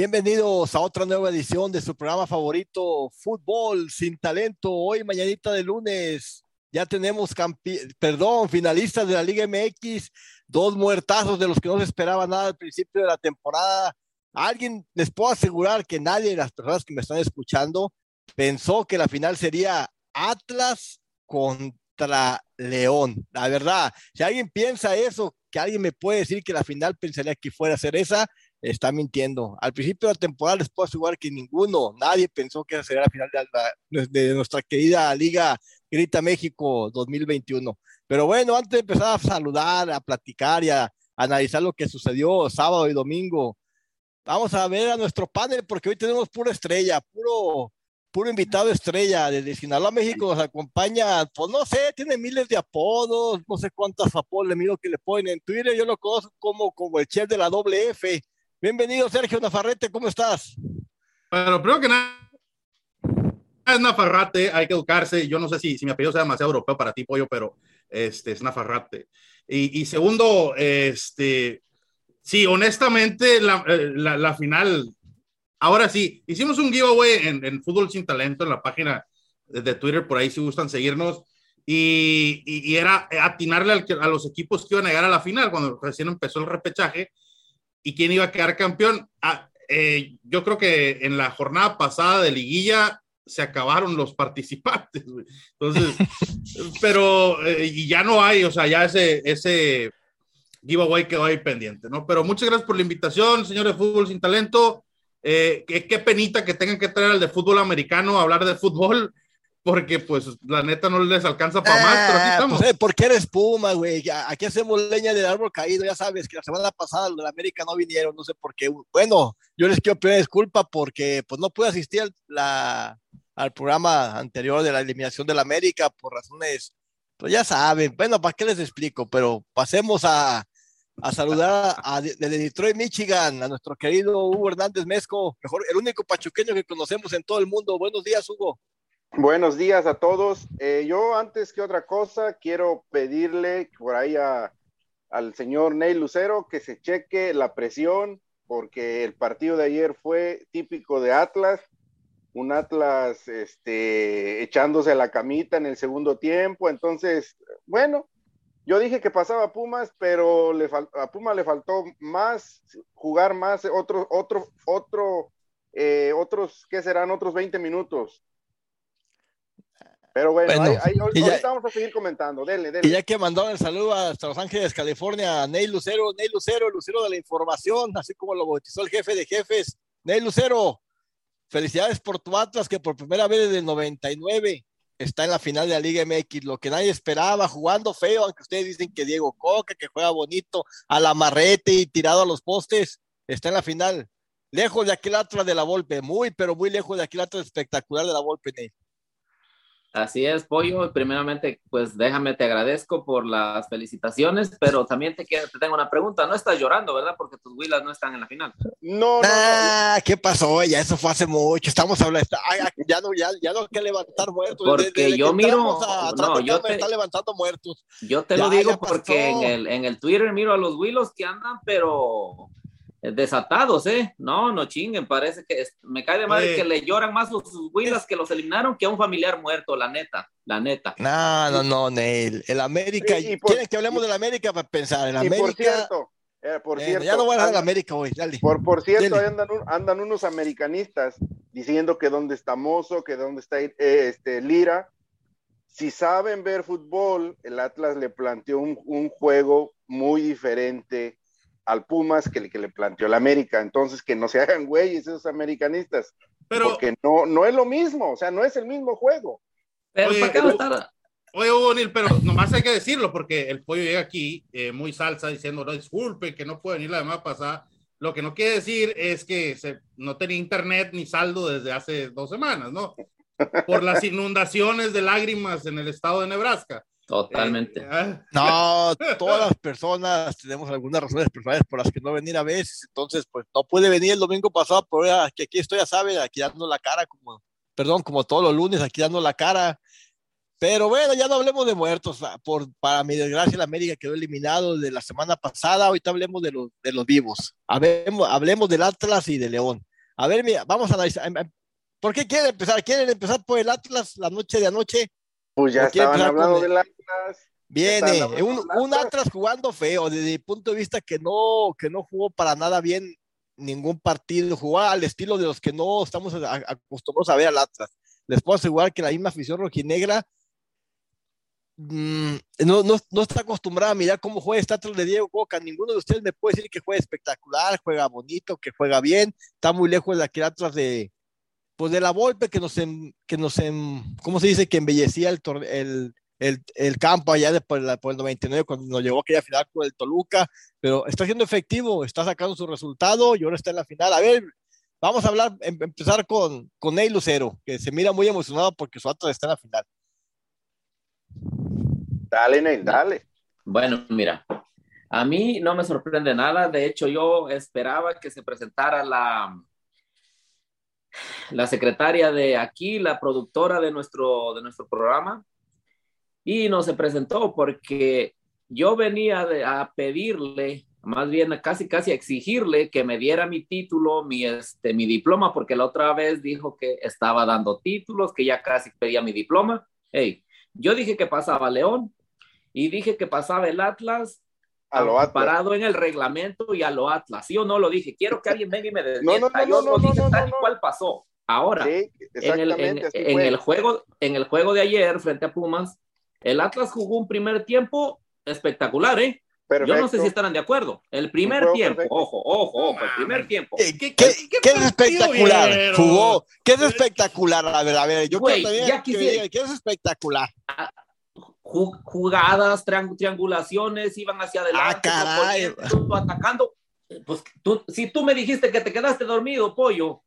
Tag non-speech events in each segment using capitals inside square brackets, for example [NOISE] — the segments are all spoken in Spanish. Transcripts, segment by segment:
Bienvenidos a otra nueva edición de su programa favorito, Fútbol sin Talento. Hoy, mañanita de lunes, ya tenemos, perdón, finalistas de la Liga MX, dos muertazos de los que no se esperaba nada al principio de la temporada. Alguien les puedo asegurar que nadie de las personas que me están escuchando pensó que la final sería Atlas contra León. La verdad, si alguien piensa eso, que alguien me puede decir que la final pensaría que fuera a ser esa, está mintiendo. Al principio de la temporada les puedo asegurar que ninguno, nadie pensó que esa sería la final de, nuestra querida Liga Grita México 2021. Pero bueno, antes de empezar a saludar, a platicar y a, analizar lo que sucedió sábado y domingo, vamos a ver a nuestro panel porque hoy tenemos pura estrella, puro puro invitado estrella desde Sinaloa, México, nos acompaña, pues no sé, tiene miles de apodos, no sé cuántos apodos le miro que le ponen en Twitter, yo lo conozco como, como el chef de la doble F, Bienvenido, Sergio Nafarrete, ¿cómo estás? Bueno, primero que nada, es Nafarrate, hay que educarse. Yo no sé si, si mi apellido sea demasiado europeo para ti, pollo, pero este, es Nafarrate. Y, y segundo, este, sí, honestamente, la, eh, la, la, final, ahora sí, hicimos un giveaway en, en, Fútbol Sin Talento en la página de, Twitter, por ahí si gustan seguirnos. Y, y, y era atinarle al, a los equipos que iban a llegar a la final cuando recién empezó el repechaje y quién iba a quedar campeón. Ah, eh, yo creo que en la jornada pasada de liguilla se acabaron los [LAUGHS] participantes. Entonces, [LAUGHS] pero eh, y ya no hay, o sea, ya ese, ese giveaway quedó ahí pendiente, ¿no? Pero muchas gracias por la invitación, señores de Fútbol Sin Talento. Eh, qué, qué, penita que tengan que traer al de fútbol americano a hablar de fútbol porque pues la neta no les alcanza para más, pero aquí ah, estamos. Pues, ¿Por qué eres Puma, güey? Aquí hacemos leña del árbol caído, ya sabes que la semana pasada los de la América no vinieron, no sé por qué. Bueno, yo les quiero pedir disculpa porque pues no pude asistir al, la, al programa anterior de la eliminación de la América por razones, pues ya saben, bueno, ¿para qué les explico? Pero pasemos a, a saludar a, desde Detroit, Michigan, a nuestro querido Hugo Hernández Mezco, mejor, el único pachuqueño que conocemos en todo el mundo. Buenos días, Hugo. Buenos días a todos. Eh, yo antes que otra cosa quiero pedirle por ahí al señor Ney Lucero que se cheque la presión porque el partido de ayer fue típico de Atlas, un Atlas este, echándose la camita en el segundo tiempo. Entonces, bueno, yo dije que pasaba Pumas, pero le a Puma le faltó más, jugar más, otro, otro, otro, eh, otros, ¿qué serán? Otros 20 minutos pero bueno, ahí, ahorita vamos a seguir comentando. Dele, dele. Y ya que mandó el saludo hasta Los Ángeles, California, Ney Lucero, Ney Lucero, Lucero de la información, así como lo bautizó el jefe de jefes. Ney Lucero, felicidades por tu Atlas que por primera vez desde el 99 está en la final de la Liga MX, lo que nadie esperaba, jugando feo, aunque ustedes dicen que Diego Coca, que juega bonito, a la marrete y tirado a los postes, está en la final. Lejos de aquel Atlas de la Volpe, muy, pero muy lejos de aquel Atlas espectacular de la Volpe, Ney. Así es, Pollo. Primeramente, pues déjame, te agradezco por las felicitaciones, pero también te, te tengo una pregunta. No estás llorando, ¿verdad? Porque tus Willas no están en la final. No, no. Ah, ¿qué pasó? Ya eso fue hace mucho. Estamos hablando. ya no, ya, ya no hay que levantar muertos. Porque yo miro. no, yo te, está levantando muertos. Yo te lo digo porque en el, en el Twitter miro a los Willos que andan, pero desatados, ¿eh? No, no chinguen, parece que me cae de madre que le lloran más sus huilas que los eliminaron que a un familiar muerto, la neta, la neta. No, no, no, Neil. El América, y, ¿quieren que hablemos del América para pensar? El América. por cierto, eh, por cierto, ya no voy a hablar del América hoy, dale. Por, por cierto, andan, andan, unos americanistas diciendo que dónde está Mozo, que dónde está eh, este, Lira. Si saben ver fútbol, el Atlas le planteó un, un juego muy diferente al Pumas que, le, que le planteó el América. Entonces, que no se hagan güeyes esos americanistas. Pero, porque no, no es lo mismo, o sea, no es el mismo juego. Pero, oye, ¿para qué Oye, Hugo pero nomás hay que decirlo, porque el pollo llega aquí eh, muy salsa diciendo, no, disculpe, que no puede venir la semana pasada. Lo que no quiere decir es que se, no tenía internet ni saldo desde hace dos semanas, ¿no? Por las inundaciones de lágrimas en el estado de Nebraska. Totalmente. Eh, no, todas las personas tenemos algunas razones personales por las que no venir a veces, entonces pues no puede venir el domingo pasado, pero que aquí estoy, ya sabe, aquí dando la cara, como, perdón, como todos los lunes, aquí dando la cara. Pero bueno, ya no hablemos de muertos. Ah, por, para mi desgracia, la América quedó eliminado de la semana pasada. Ahorita hablemos de los, de los vivos. Hablemos, hablemos del Atlas y de León. A ver, mira, vamos a analizar. Em, em, ¿Por qué quieren empezar? ¿Quieren empezar por el Atlas la noche de anoche? Pues ya estaban hablando del Atlas. Viene, un, un, Atlas jugando feo, desde mi punto de vista que no, que no jugó para nada bien ningún partido, jugó al estilo de los que no estamos acostumbrados a ver al Atlas. Les puedo asegurar que la misma afición rojinegra Mm, no, no, no, está acostumbrada a mirar cómo juega este de Diego Coca. Ninguno de ustedes me puede decir que juega espectacular, juega bonito, que juega bien. Está muy lejos de aquel Atlas de, pues de la golpe que nos, em, que nos, em, ¿cómo se dice? Que embellecía el, el, el, el campo allá después por el 99 cuando nos llegó aquella final con el Toluca. Pero está siendo efectivo, está sacando su resultado y ahora está en la final. A ver, vamos a hablar, em, empezar con, con Ney Lucero, que se mira muy emocionado porque su Atlas está en la final. Dale, Ney, dale. Bueno, mira, a mí no me sorprende nada. De hecho, yo esperaba que se presentara la, la secretaria de aquí, la productora de nuestro, de nuestro programa, y no se presentó porque yo venía a pedirle, más bien casi casi a exigirle que me diera mi título, mi, este, mi diploma, porque la otra vez dijo que estaba dando títulos, que ya casi pedía mi diploma. Hey, yo dije que pasaba León, y dije que pasaba el Atlas a lo Atlas. parado en el reglamento y a lo Atlas. ¿Sí o no lo dije? Quiero que alguien venga y me [LAUGHS] desmienta. Yo no, dije tal y cual pasó. Ahora, en, el, en, el, juego, en el juego de ayer frente a Pumas, el Atlas jugó un primer tiempo espectacular, ¿eh? Yo no sé si estarán de acuerdo. El primer tiempo, ojo, ojo, ojo, el primer tiempo. ¿Qué, qué, qué, qué es espectacular? Jugó. ¿Qué es espectacular? A ver, a ver, yo creo que, ¿qué es espectacular? Ah, jugadas, triangulaciones, iban hacia adelante, ah, atacando. Pues tú, si tú me dijiste que te quedaste dormido, pollo.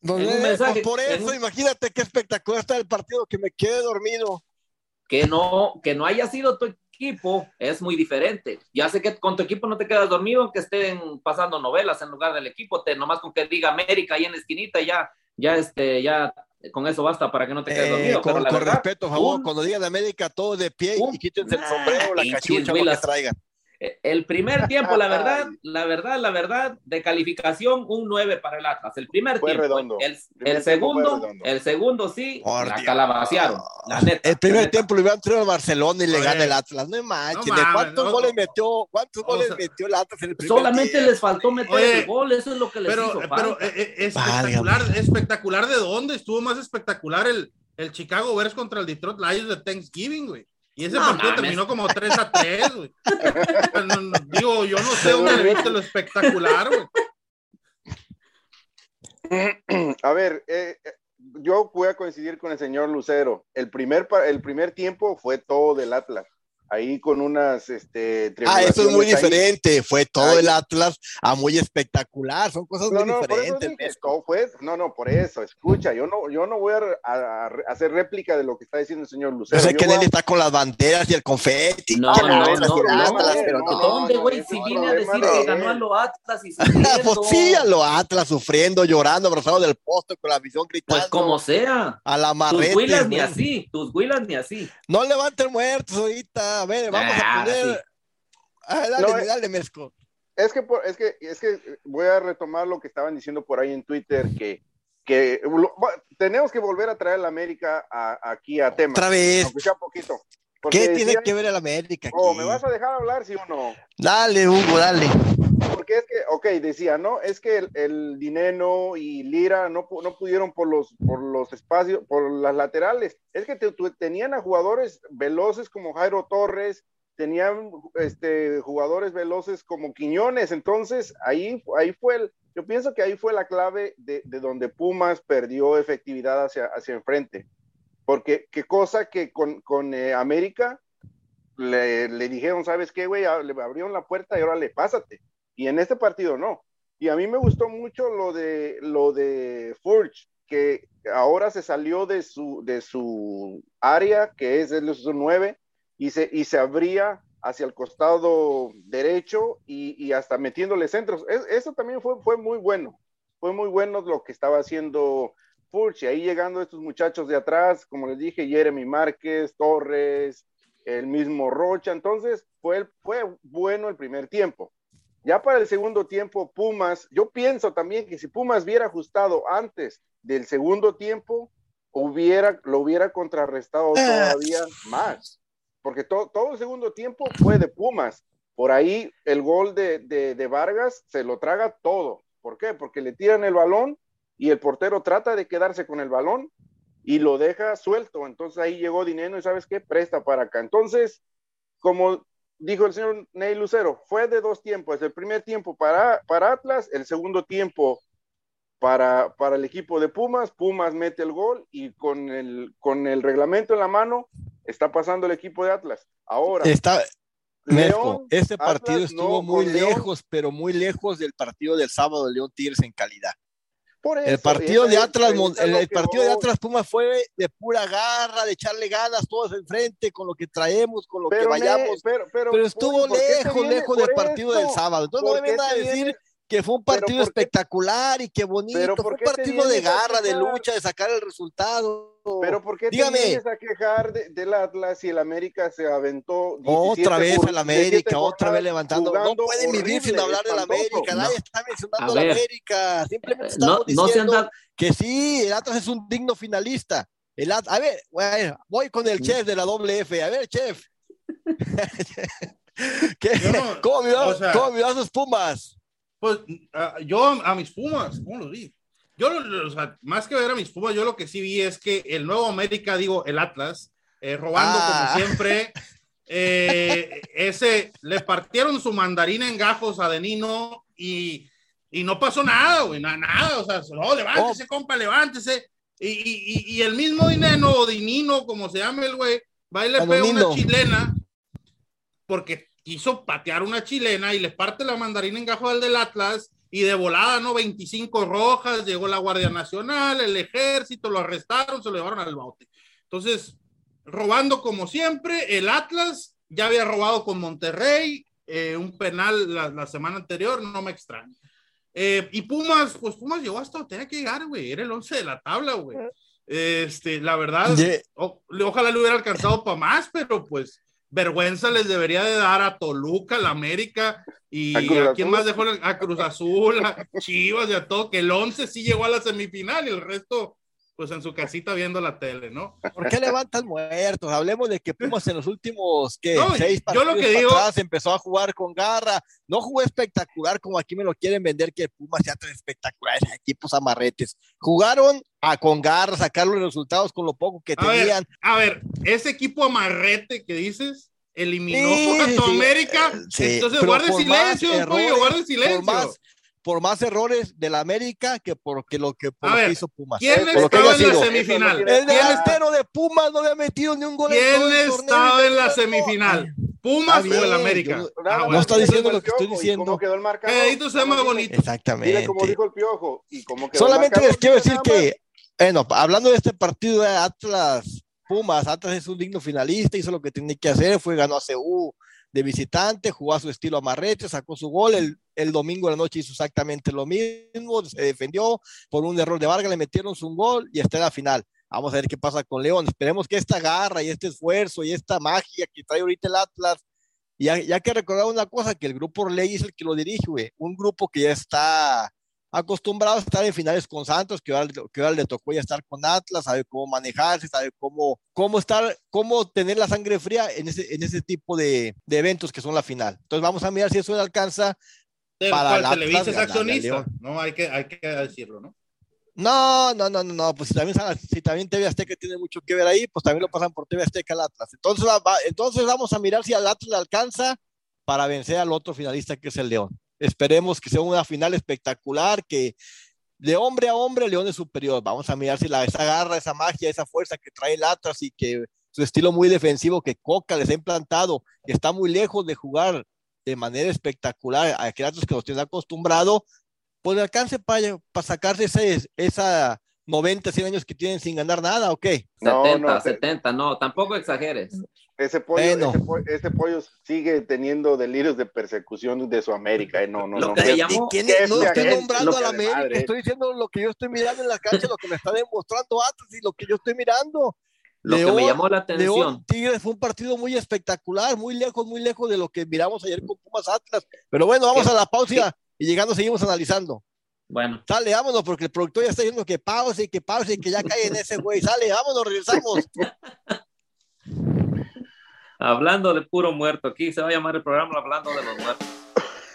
Por eso, imagínate qué espectacular está el partido, que me quede dormido. Que no, que no haya sido tu equipo es muy diferente. Ya sé que con tu equipo no te quedas dormido, aunque estén pasando novelas en lugar del equipo, te, nomás con que diga América ahí en la esquinita, ya, ya, este, ya con eso basta para que no te quedes dormido. Eh, con, respeto, por favor, cuando digan América, todo de pie y quítense el sombrero, la cachucha, lo que traigan. Eh, el primer tiempo, la verdad, [LAUGHS] la verdad, la verdad, de calificación, un 9 para el Atlas. El primer tiempo. Redondo. El, el, segundo, el segundo sí, la calabacearon. La neta, el primer tiempo lo iba a entrar al Barcelona y le gana el Atlas. No manches. ¿De cuántos goles metió? ¿Cuántos goles metió el Atlas en el primer Solamente les faltó meter el gol, eso es lo que les pero, hizo Pero eh, espectacular, espectacular de dónde estuvo más espectacular el, el Chicago Bears contra el Detroit Lions de Thanksgiving, güey. Y ese partido terminó como 3 a 3, güey. digo, yo no sé dónde le viste lo espectacular, güey. [CLEARS THROAT] A ver, eh, eh, yo voy a coincidir con el señor Lucero. El primer, el primer tiempo fue todo del Atlas ahí con unas este ah eso es muy diferente fue todo el Atlas a muy espectacular son cosas muy diferentes no no por eso escucha yo no yo no voy a, hacer réplica de lo que está diciendo el señor Lucero yo sé que él está con las banderas y el confeti no no no, no, dónde güey si vine a decir que ganó a lo Atlas y [LAUGHS] pues sí a lo Atlas sufriendo llorando abrazado del poste con la visión gritando. Pues como sea. A la marreta tus huilas ni así tus huilas ni así. No levanten muertos ahorita a ver, vamos a poner. Ah, dale, dale, Mezco. Es que, es, que, es que voy a retomar lo que estaban diciendo por ahí en Twitter, que, que tenemos que volver a traer a la América aquí a tema. Otra vez. poquito. ¿Qué tiene que ver el América? Oh, ¿me vas a dejar hablar, sí o no? Dale, Hugo, dale. Porque es que, ok, decía, ¿no? Es que el, el Dineno y Lira no, no pudieron por los, por los espacios, por las laterales. Es que tenían a jugadores veloces como Jairo Torres, tenían este, jugadores veloces como Quiñones, entonces ahí, ahí fue el, yo pienso que ahí fue la clave de, de donde Pumas perdió efectividad hacia, hacia enfrente. Porque qué cosa que con, con eh, América le, le, dijeron, ¿sabes qué, güey? Ah, le abrieron la puerta y ahora le pásate. Y en este partido no. Y a mí me gustó mucho lo de, lo de Forge, que ahora se salió de su, de su área, que es el su 9, y se, y se abría hacia el costado derecho y, y hasta metiéndole centros. eso también fue, fue muy bueno. Fue muy bueno lo que estaba haciendo y ahí llegando estos muchachos de atrás, como les dije, Jeremy Márquez, Torres, el mismo Rocha, entonces fue, fue bueno el primer tiempo. Ya para el segundo tiempo, Pumas, yo pienso también que si Pumas hubiera ajustado antes del segundo tiempo, hubiera, lo hubiera contrarrestado ah. todavía más. Porque todo el segundo tiempo fue de Pumas. Por ahí el gol de, de, Vargas se lo traga todo. ¿Por qué? Porque le tiran el balón y el portero trata de quedarse con el balón y lo deja suelto. Entonces ahí llegó Dinero y sabes qué, presta para acá. Entonces, como dijo el señor Ney Lucero, fue de dos tiempos. El primer tiempo para, para Atlas, el segundo tiempo para, para el equipo de Pumas. Pumas mete el gol y con el, con el reglamento en la mano está pasando el equipo de Atlas. Ahora. Está, León, este partido estuvo muy lejos, pero muy lejos del partido del sábado de León Tigres en calidad el partido de Atlas, el, partido de Atlas Pumas fue de pura garra, de echarle ganas todos enfrente con lo que traemos, con lo que vayamos. pero, estuvo lejos, lejos del partido del sábado. Entonces no me vengan a decir que fue un partido espectacular y que bonito, fue un partido de garra, de lucha, de sacar el resultado. Pero ¿por qué Dígame. te vienes a quejar del Atlas y el América se aventó? Otra vez el América, otra vez levantando. No pueden vivir sin hablar del América, nadie está mencionando al América. Simplemente estamos diciendo que sí, el Atlas es un digno finalista. El a ver, voy con el chef de la doble F. A ver, chef. [LAUGHS] ¿Qué? ¿Cómo, me a sus Pumas? Pues yo a mis Pumas, ¿cómo lo digo? Yo, o sea, más que ver a mis Pumas, yo lo que sí vi es que el nuevo América, digo, el Atlas, eh, robando como ah. siempre, eh, ese, le partieron su mandarina en gajos a Denino y, y no pasó nada, güey, nada, nada, o sea, no, levántese, oh. compa, levántese. Y, y, y, el mismo Dineno o Dinino, como se llama el güey, va y le pega una chilena porque quiso patear una chilena y le parte la mandarina en gajo al del Atlas y de volada, ¿no? 25 rojas, llegó la Guardia Nacional, el ejército, lo arrestaron, se lo llevaron al bote. Entonces, robando como siempre, el Atlas ya había robado con Monterrey, eh, un penal la, semana anterior, no me extraña. Eh, y Pumas, pues Pumas llegó hasta tenía que llegar, güey, era el 11 de la tabla, güey. Este, la verdad, ojalá le hubiera alcanzado para más, pero pues vergüenza les debería de dar a Toluca, la América y a, quién más dejó a Cruz Azul, a Chivas y a todo, que el 11 sí llegó a la semifinal y el resto pues en su casita viendo la tele, ¿no? ¿Por qué levantan muertos? Hablemos de que Pumas en los últimos ¿qué? seis partidos yo lo que digo, empezó a jugar con garra, no jugó espectacular como aquí me lo quieren vender que Pumas sea tan espectacular, [LAUGHS] equipos amarretes. Jugaron a con garra, sacar los resultados con lo poco que tenían. a ver, ese equipo amarrete que dices eliminó a tu América, entonces guarde silencio, guarde silencio por más errores de la América que porque lo que, hizo Pumas. ¿Quién estaba en la semifinal? El delantero de Pumas no había metido ni un gol. ¿Quién estaba en la semifinal? ¿Pumas o el América? Ah, no está diciendo lo que estoy diciendo. ¿Cómo quedó el marcador? Eh, se llama bonito. Exactamente. Dile como dijo el Piojo. Y cómo quedó Solamente les quiero decir que, bueno, hablando de este partido de Atlas Pumas, Atlas es un digno finalista, hizo lo que tenía que hacer, fue ganó a CU de visitante, jugó a su estilo amarrete, sacó su gol, el, el domingo de la noche hizo exactamente lo mismo, se defendió por un error de Vargas, le metieron su gol y está en la final. Vamos a ver qué pasa con León. Esperemos que esta garra y este esfuerzo y esta magia que trae ahorita el Atlas, y ya, que recordar una cosa, que el grupo Orley es el que lo dirige, un grupo que ya está acostumbrado a estar en finales con Santos, que ahora, que ahora le tocó ya estar con Atlas, sabe cómo manejarse, sabe cómo, cómo estar, cómo tener la sangre fría en ese, en ese tipo de, de eventos que son la final. Entonces vamos a mirar si eso le alcanza para la Televisa es accionista, no hay que, hay que decirlo, ¿no? No, no, no, no, pues si también, si también TV Azteca tiene mucho que ver ahí, pues también lo pasan por TV Azteca al Atlas. Entonces, entonces vamos a mirar si al Atlas le alcanza para vencer al otro finalista que es el León. Esperemos que sea una final espectacular, que de hombre a hombre León es superior. Vamos a mirar si la, esa garra, esa magia, esa fuerza que trae el y que su estilo muy defensivo que Coca les ha implantado, está muy lejos de jugar de manera espectacular a que nos tiene acostumbrado, pues alcance para, para sacarse esa 90, 100 años que tienen sin ganar nada, ¿o qué? 70, 70, no, tampoco exageres. Ese pollo, ese, pollo, sigue teniendo delirios de persecución de su América. Eh, no, no, no. ¿Quién, no estoy nombrando a la América, estoy diciendo lo que yo estoy mirando en la cancha, lo que me está demostrando Atlas y lo que yo estoy mirando. Lo que me llamó la atención. León Tigres fue un partido muy espectacular, muy lejos, muy lejos de lo que miramos ayer con Pumas Atlas. Pero bueno, vamos a la pausa y llegando seguimos analizando. Bueno. Sale, vámonos, porque el productor ya está diciendo que pause y que pause y que ya cae en ese güey. Sale, vámonos, regresamos. [LAUGHS] hablando de puro muerto, aquí se va a llamar el programa Hablando de los Muertos.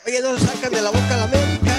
Oye, no sacan de la boca la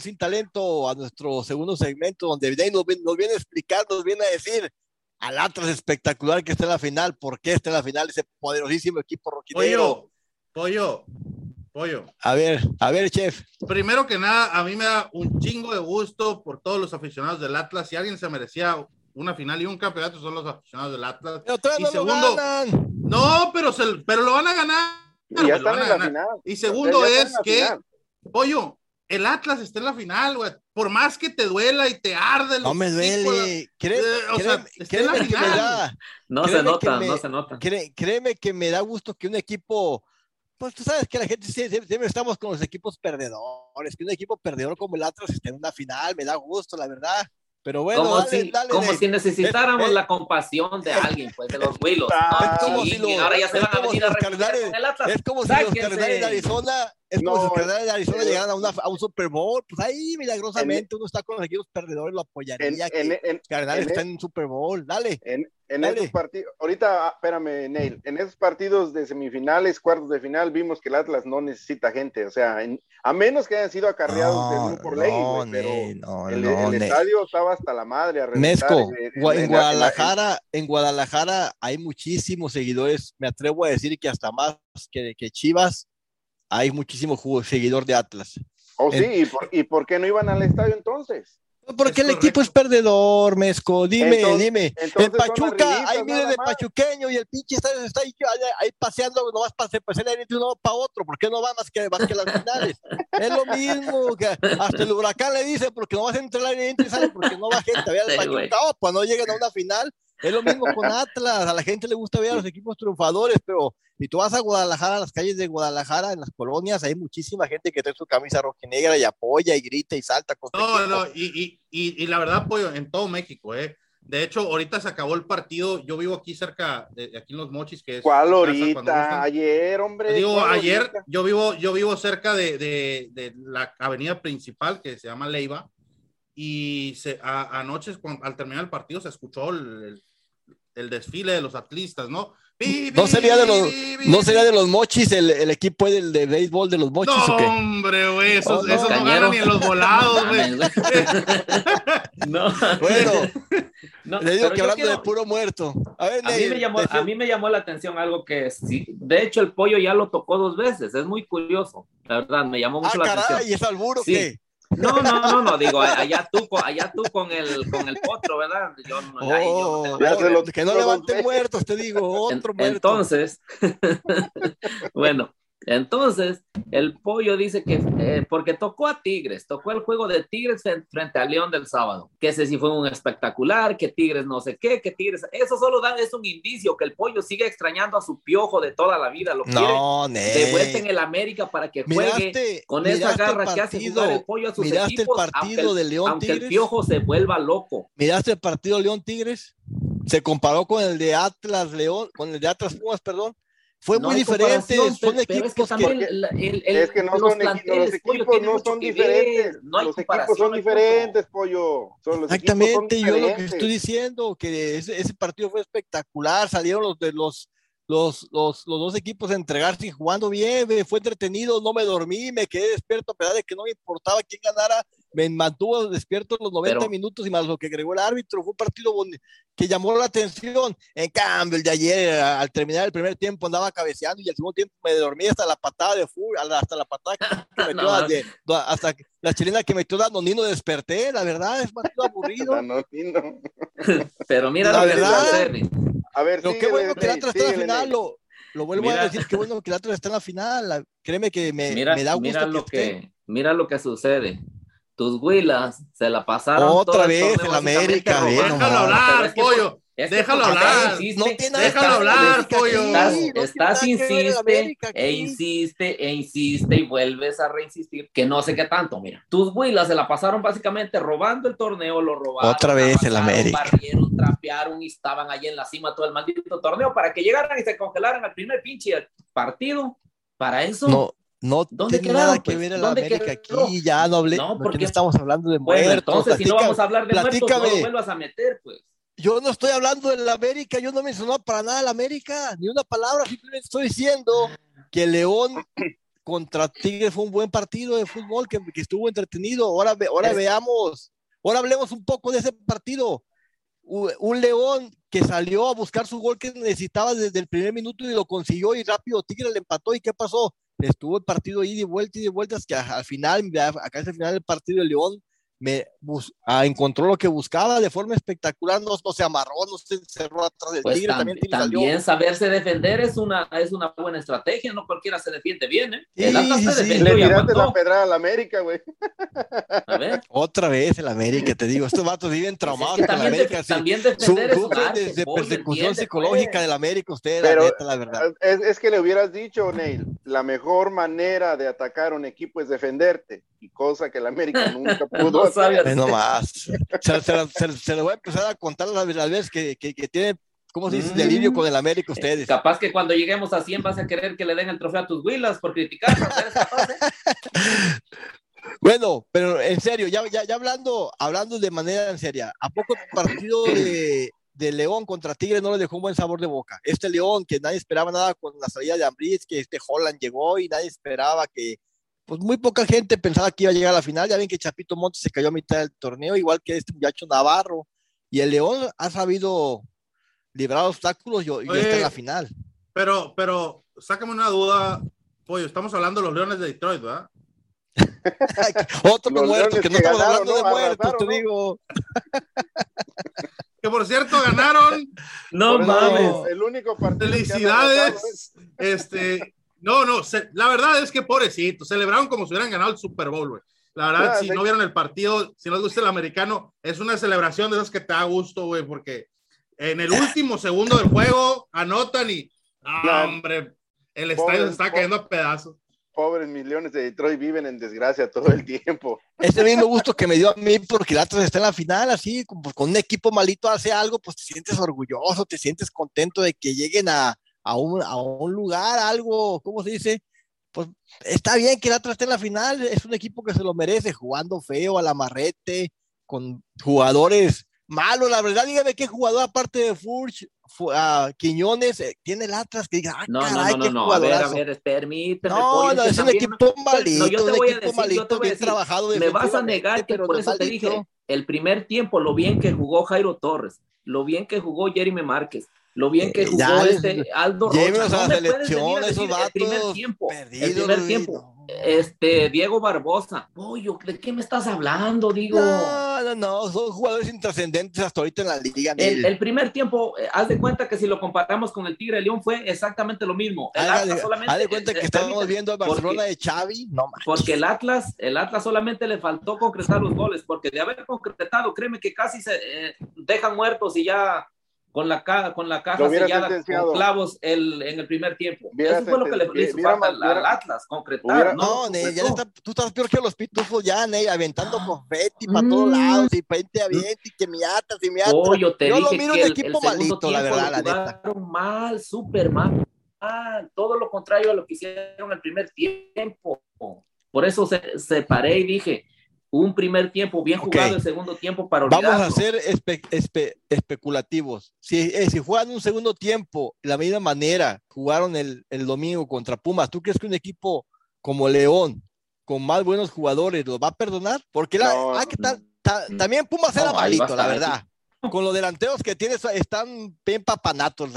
Sin talento a nuestro segundo segmento, donde nos, nos viene a explicar, nos viene a decir al Atlas espectacular que está en la final, por qué está en la final ese poderosísimo equipo roquinero. Pollo, pollo, pollo. A ver, a ver, chef. Primero que nada, a mí me da un chingo de gusto por todos los aficionados del Atlas. Si alguien se merecía una final y un campeonato, son los aficionados del Atlas. y no segundo, no, pero, se, pero lo van a ganar. Y, ya están en la final. y segundo es que, pollo, el Atlas está en la final, güey. Por más que te duela y te arde. No me duele. Créeme, que me da. No se nota, no se nota. créeme que me da gusto que un equipo. Pues tú sabes que la gente siempre, estamos con los equipos perdedores. Que un equipo perdedor como el Atlas esté en una final, me da gusto, la verdad. Pero bueno, como, si, como si necesitáramos la compasión de alguien, pues de los Willos. [LAUGHS] es como si ahora ya se van a venir a el Atlas. Es como si los Cardenales de Arizona Es como si los Cardenales de Arizona eh, llegaran a, una- a un Super Bowl. Pues ahí, milagrosamente, uno está con los equipos perdedores, lo En, apoyaría. que en- en- Cardenales en- está en un Super Bowl. Dale. En, en Dale. esos partidos, ahorita, ah, espérame, Neil, en esos partidos de semifinales, cuartos de final, vimos que el Atlas no necesita gente, o sea, en- a menos que hayan sido acarreados de uno por ley, no, güey, pero Nel, no, el, no, estadio estaba hasta la madre a reventar Mezco, en- en- Gua- en en la- en la- Guadalajara, en Guadalajara hay muchísimos seguidores, me atrevo a decir que hasta más que, que Chivas, hay muchísimo ju- seguidor de Atlas. Oh, sí, ¿y por, ¿y por qué no iban al estadio entonces? Porque Es el equipo es perdedor, Mezco, dime, Entonces- dime. entonces En son Pachuca, ahí mire nada de pachuqueño y el pinche está, está ahí, paseando, nomás pase, pues él de uno para otro, ¿por qué no va más que, más que las finales? Es lo mismo, que hasta el huracán le dice, porque no vas a entrar al y sale porque no va gente a ver al Sí, güey. Pachuca, oh, pues no lleguen a una final. Es lo mismo con Atlas, a la gente le gusta ver a los equipos triunfadores, pero si tú vas a Guadalajara, a las calles de Guadalajara, en las colonias, hay muchísima gente que trae su camisa rojinegra y apoya y grita y salta con No, no, y, y, y, y la verdad, pollo, en todo México, ¿eh? De hecho, ahorita se acabó el partido. Yo vivo aquí cerca, de, de aquí en Los Mochis, que es. ¿Cuál casa, ahorita? Ayer, hombre. Digo, ¿cuál ayer ahorita? yo vivo, yo vivo cerca de, de, de la avenida principal que se llama Leiva y se, a- anoche cuando- al terminar el partido se escuchó el, el- el desfile de los atlistas, ¿no? No sería de los, no sería de los mochis el, el equipo del de béisbol de los mochis No, o qué? hombre, güey, esos, Oh, no. esos no ganan ni en los volados, güey. [LAUGHS] No. Bueno, [LAUGHS] No, le digo que hablando quiero- de puro muerto. A ver, A mí, me llamó, a mí me llamó la atención algo que sí, de hecho el pollo ya lo tocó dos veces, es muy curioso, la verdad, me llamó Ah, mucho la caray, atención. ¿y es alburo Sí. qué? No, no, no, no, digo, allá tú, con- allá tú con el, con el potro, ¿verdad? Yo, no- ahí yo no tengo Oh, Ya se lo- que no dos muertos, te digo, En- otro muerto. Entonces, [LAUGHS] bueno, entonces el pollo dice que eh, porque tocó a Tigres, tocó el juego de Tigres en- frente a León del sábado, que ese sí fue un espectacular, que Tigres no sé qué, que Tigres, eso solo da, es un indicio que el pollo sigue extrañando a su piojo de toda la vida, lo quiere no, de vuelta en el América para que juegue Miraste, con esa garra que hace partido, jugar el pollo a sus miraste el equipos, partido aunque, el, de León aunque el piojo se vuelva loco. ¿Miraste el partido León Tigres? Se comparó con el de Atlas León, con el de Atlas Pumas, perdón. Fue No muy diferente. Son pero- pero es que equipos que, el- el- Es que no los son los equipos no son diferentes. no los equipos son diferentes, pollo. Son los equipos son Exactamente, yo lo que estoy diciendo, que ese, ese partido fue espectacular, salieron los de los, los, los, los dos equipos entregarse y jugando bien, fue entretenido, no me dormí, me quedé despierto a pesar de que no me importaba quién ganara, me mantuvo despierto los 90 Pero- minutos y más lo que agregó el árbitro, fue un partido que llamó la atención, en cambio el de ayer al terminar el primer tiempo andaba cabeceando y al segundo tiempo me dormí hasta la patada de fútbol, hasta la patada que [LAUGHS] metió No, la de- hasta que- la chilena que metió Danonino desperté, la verdad es partido [LAUGHS] aburrido. Pero mira La lo que verdad, sucede. A ver, Pero qué síguele, bueno que el Atlas está en la final, lo, lo vuelvo Mira. a decir, qué bueno que el Atlas está en la final. créeme que me, Mira, me da gusto mira lo que, esté. que, mira lo que sucede. Tus huilas se la pasaron Otra todo el vez torneo en América. Déjalo hablar, pollo. Es déjalo hablar. insiste, No tiene nada Déjalo que ver el hablar, América pollo. Estás, no tiene estás nada que ver el insiste América e insiste e insiste y vuelves a reinsistir que no sé qué tanto, mira. Tus huilas se la pasaron básicamente robando el torneo, lo robaron. Otra vez el América. Barrieron, trapearon y estaban allí en la cima todo el maldito torneo para que llegaran y se congelaran al primer pinche partido. Para eso. No, no ¿Dónde tiene quedaron, nada que pues? ver el ¿Dónde América quedó? aquí. Ya no hablé, No, porque no estamos hablando de Bueno, muertos. entonces si no Platica- vamos a hablar de muertos, no platícame. lo vuelvas a meter, pues. Yo no estoy hablando del América, yo no mencioné para nada al América, ni una palabra, simplemente estoy diciendo que León [CLEARS THROAT] contra Tigres fue un buen partido de fútbol que, que estuvo entretenido. Ahora, ahora Es- veamos, ahora hablemos un poco de ese partido. Un León que salió a buscar su gol que necesitaba desde el primer minuto y lo consiguió y rápido Tigres le empató. ¿Y qué pasó? Estuvo el partido ahí de vuelta y de vueltas que al final, acá es el final del partido de León, me bus- ah, encontró lo que buscaba de forma espectacular, no, no se amarró, no se encerró atrás del Pues Tigre, tam- también, saberse defender es una, es una buena estrategia, no cualquiera se defiende bien, ¿eh? Sí, El Atlas sí, se sí. defendió Le tiraste la pedrada a la América, güey. [LAUGHS] A ver, Otra vez el América, te digo, estos vatos viven pues traumados es que con la también, América. sí. también defender es un Sufren arte, desde pollo, persecución entiende, psicológica pues. del América, usted, Pero- la neta, la verdad. Es, es que le hubieras dicho, Neil, la mejor manera de atacar a un equipo es defenderte, y cosa que el América [LAUGHS] nunca pudo No sabe hacer. Ve nomás. Se, se, se- se le voy a empezar a contar las, las veces que, que, que tiene ¿cómo se dice? Delirio con el América ustedes. Capaz que cuando lleguemos a 100 vas a querer que le den el trofeo a tus Willas por criticar. [LAUGHS] Bueno, pero en serio, ya, ya, ya, hablando, hablando de manera en seria, ¿a poco el partido de, de, León contra Tigre no le dejó un buen sabor de boca? Este León, que nadie esperaba nada con la salida de Ambris, que este Holland llegó y nadie esperaba que, pues muy poca gente pensaba que iba a llegar a la final. Ya ven que Chapito Montes se cayó a mitad del torneo, igual que este muchacho Navarro. Y el León ha sabido librar obstáculos y, y está en la final. Pero, pero, sácame una duda, Pollo, estamos hablando de los Leones de Detroit, ¿verdad? [LAUGHS] Otro muerto, que no estamos hablando de muertos, te digo. [LAUGHS] que por cierto ganaron. No mames. El único partido. Felicidades. Este, no, no, la verdad es que pobrecito, celebraron como si hubieran ganado el Super Bowl, güey. La verdad, si no vieron el partido, si no les gusta el americano, es una celebración de esas que te da gusto, güey, porque en el [LAUGHS] último segundo del juego anotan y, hombre, el estadio se está cayendo a pedazos pobres millones de Detroit viven en desgracia todo el tiempo. [LAUGHS] Ese mismo gusto que me dio a mí porque el Atlas está en la final, así, como con un equipo malito hace algo, pues te sientes orgulloso, te sientes contento de que lleguen a, a, un, a un lugar, algo, ¿cómo se dice? Pues está bien que el Atlas esté en la final, es un equipo que se lo merece, jugando feo, a la marrete, con jugadores malos, la verdad, dígame qué jugador aparte de Furch a Quiñones eh, tiene el Atlas que diga, no, no, no, no, a ver, a ver, permíteme. No, no, es un equipo malito, yo te voy a decir, yo te voy a decir, trabajado me vas a negar que por eso te dije, el primer tiempo, lo bien que jugó Jairo Torres, lo bien que jugó Jeremy Márquez, lo bien que jugó ya, este Aldo Rocha. No me puedes venir a decir el primer tiempo, perdido, el primer tiempo. Este, Diego Barbosa, pollo, ¿de qué me estás hablando? Digo. No, no, no, son jugadores intrascendentes hasta ahorita en la liga. El, el, primer tiempo, eh, haz de cuenta que si lo comparamos con el Tigre de León fue exactamente lo mismo. El haz, Atlas de, solamente, haz de cuenta que estábamos viendo a Barcelona porque, de Xavi, no manches. Porque el Atlas, el Atlas solamente le faltó concretar los goles, porque de haber concretado, créeme que casi se eh, dejan muertos y ya con la, caja, con la caja sellada con clavos el, en el primer tiempo. Eso fue lo que le, hizo falta al, al, Atlas, concretar. Hubiera, no, Ney, ya está, tú estás peor que los pitufos ya, Ney, aventando ah. confeti para mm. todos lados, y pente avienta, y que miatas, y miatas. Oh, yo te yo dije lo miro que un el, equipo el malito, la verdad, la neta. mal, súper mal, mal, todo lo contrario a lo que hicieron el primer tiempo. Por eso se, se paré y dije, un primer tiempo bien jugado, okay. el segundo tiempo para olvidarlo. Vamos a ser espe espe especulativos. Si, eh, si juegan un segundo tiempo de la misma manera, jugaron el, el, domingo contra Pumas, ¿tú crees que un equipo como León, con más buenos jugadores, lo va a perdonar? Porque la, no, hay que ta, ta, también Pumas no, era malito, la verdad con los delanteros que tienes están bien papanatos,